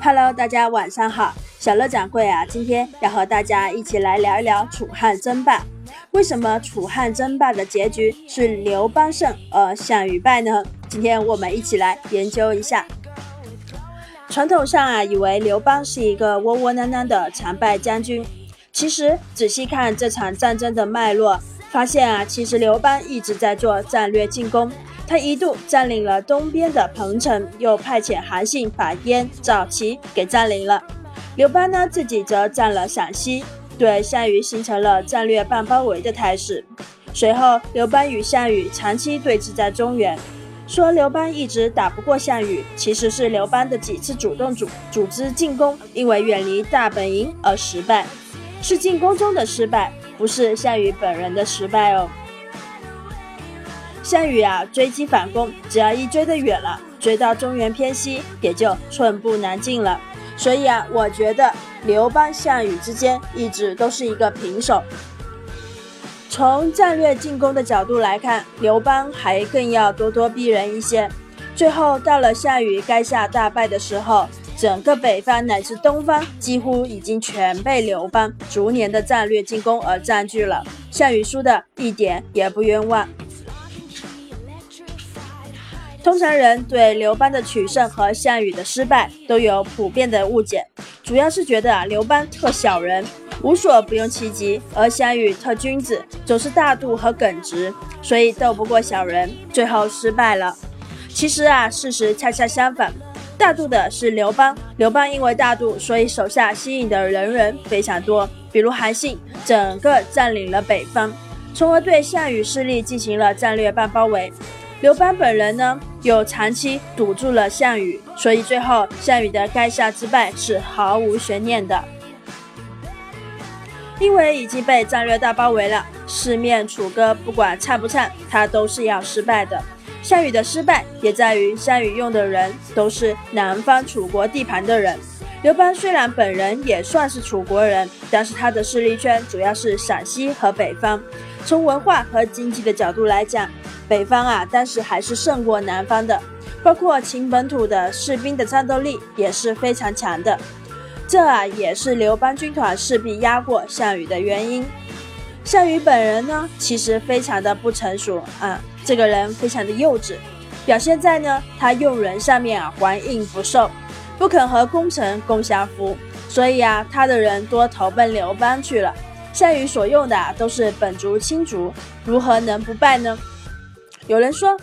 Hello，大家晚上好，小乐掌柜啊，今天要和大家一起来聊一聊楚汉争霸。为什么楚汉争霸的结局是刘邦胜而项羽败呢？今天我们一起来研究一下。传统上啊，以为刘邦是一个窝窝囊囊的常败将军，其实仔细看这场战争的脉络，发现啊，其实刘邦一直在做战略进攻。他一度占领了东边的彭城，又派遣韩信把燕、赵、齐给占领了。刘邦呢，自己则占了陕西，对项羽形成了战略半包围的态势。随后，刘邦与项羽长期对峙在中原。说刘邦一直打不过项羽，其实是刘邦的几次主动组组织进攻，因为远离大本营而失败，是进攻中的失败，不是项羽本人的失败哦。项羽啊，追击反攻，只要一追得远了，追到中原偏西，也就寸步难进了。所以啊，我觉得刘邦、项羽之间一直都是一个平手。从战略进攻的角度来看，刘邦还更要咄咄逼人一些。最后到了项羽垓下大败的时候，整个北方乃至东方几乎已经全被刘邦逐年的战略进攻而占据了。项羽输的一点也不冤枉。通常人对刘邦的取胜和项羽的失败都有普遍的误解，主要是觉得啊刘邦特小人，无所不用其极，而项羽特君子，总是大度和耿直，所以斗不过小人，最后失败了。其实啊，事实恰恰相反，大度的是刘邦，刘邦因为大度，所以手下吸引的人人非常多，比如韩信，整个占领了北方，从而对项羽势力进行了战略半包围。刘邦本人呢，又长期堵住了项羽，所以最后项羽的垓下之败是毫无悬念的。因为已经被战略大包围了，四面楚歌，不管唱不唱，他都是要失败的。项羽的失败也在于项羽用的人都是南方楚国地盘的人。刘邦虽然本人也算是楚国人，但是他的势力圈主要是陕西和北方。从文化和经济的角度来讲，北方啊，当时还是胜过南方的，包括秦本土的士兵的战斗力也是非常强的。这啊，也是刘邦军团势必压过项羽的原因。项羽本人呢，其实非常的不成熟啊，这个人非常的幼稚，表现在呢，他用人上面啊，还硬不受，不肯和功臣共享福，所以啊，他的人多投奔刘邦去了。项羽所用的都是本族亲族，如何能不败呢？有人说，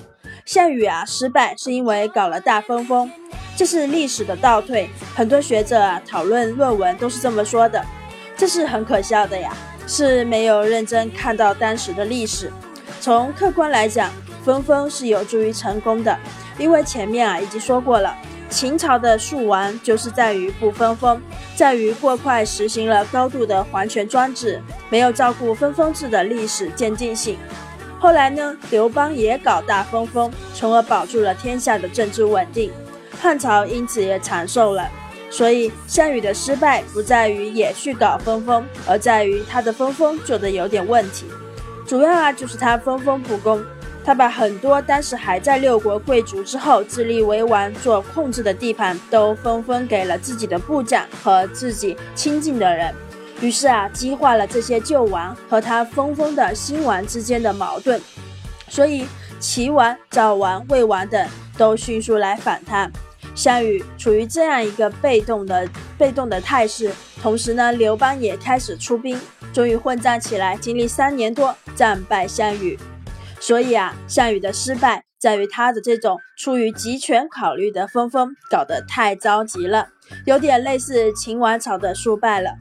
项羽啊失败是因为搞了大分封，这是历史的倒退。很多学者啊讨论论文都是这么说的，这是很可笑的呀，是没有认真看到当时的历史。从客观来讲，分封是有助于成功的，因为前面啊已经说过了，秦朝的树王就是在于不分封，在于过快实行了高度的皇权专制，没有照顾分封制的历史渐进性。后来呢，刘邦也搞大分封，从而保住了天下的政治稳定，汉朝因此也长寿了。所以项羽的失败不在于也去搞分封，而在于他的分封做的有点问题。主要啊就是他分封不公，他把很多当时还在六国贵族之后自立为王做控制的地盘都分封给了自己的部将和自己亲近的人。于是啊，激化了这些旧王和他封封的新王之间的矛盾，所以齐王、赵王、魏王等都迅速来反他。项羽处于这样一个被动的被动的态势，同时呢，刘邦也开始出兵，终于混战起来，经历三年多，战败项羽。所以啊，项羽的失败在于他的这种出于集权考虑的分封搞得太着急了，有点类似秦王朝的输败了。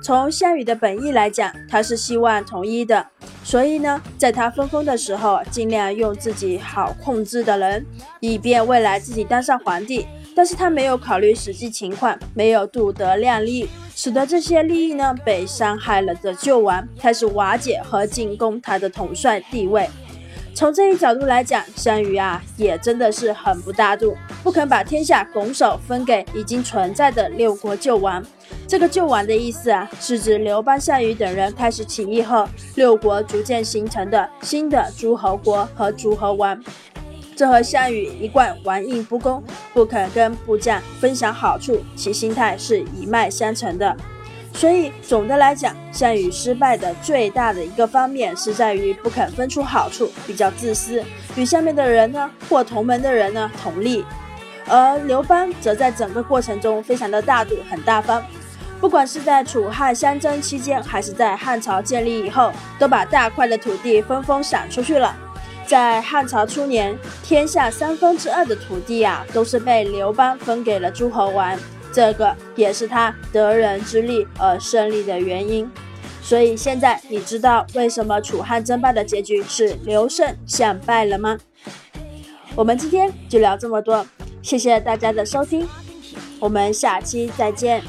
从项羽的本意来讲，他是希望统一的，所以呢，在他分封的时候，尽量用自己好控制的人，以便未来自己当上皇帝。但是他没有考虑实际情况，没有度德量力，使得这些利益呢被伤害了的旧王开始瓦解和进攻他的统帅地位。从这一角度来讲，项羽啊也真的是很不大度，不肯把天下拱手分给已经存在的六国旧王。这个“救王”的意思啊，是指刘邦、项羽等人开始起义后，六国逐渐形成的新的诸侯国和诸侯王。这和项羽一贯玩硬不攻，不肯跟部将分享好处，其心态是一脉相承的。所以总的来讲，项羽失败的最大的一个方面是在于不肯分出好处，比较自私，与下面的人呢或同门的人呢同利。而刘邦则在整个过程中非常的大度，很大方，不管是在楚汉相争期间，还是在汉朝建立以后，都把大块的土地分封散出去了。在汉朝初年，天下三分之二的土地啊，都是被刘邦分给了诸侯王。这个也是他得人之力而胜利的原因，所以现在你知道为什么楚汉争霸的结局是刘胜想败了吗？我们今天就聊这么多，谢谢大家的收听，我们下期再见。